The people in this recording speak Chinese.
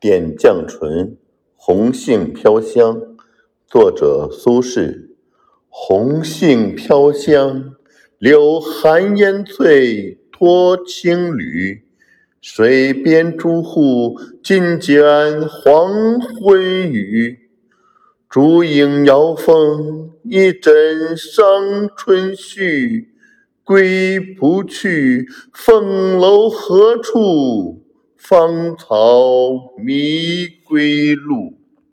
点绛唇，红杏飘香。作者苏轼。红杏飘香，柳含烟翠脱青缕。水边朱户尽见黄昏雨。烛影摇风一枕伤春绪。归不去，凤楼何处？芳草迷归路。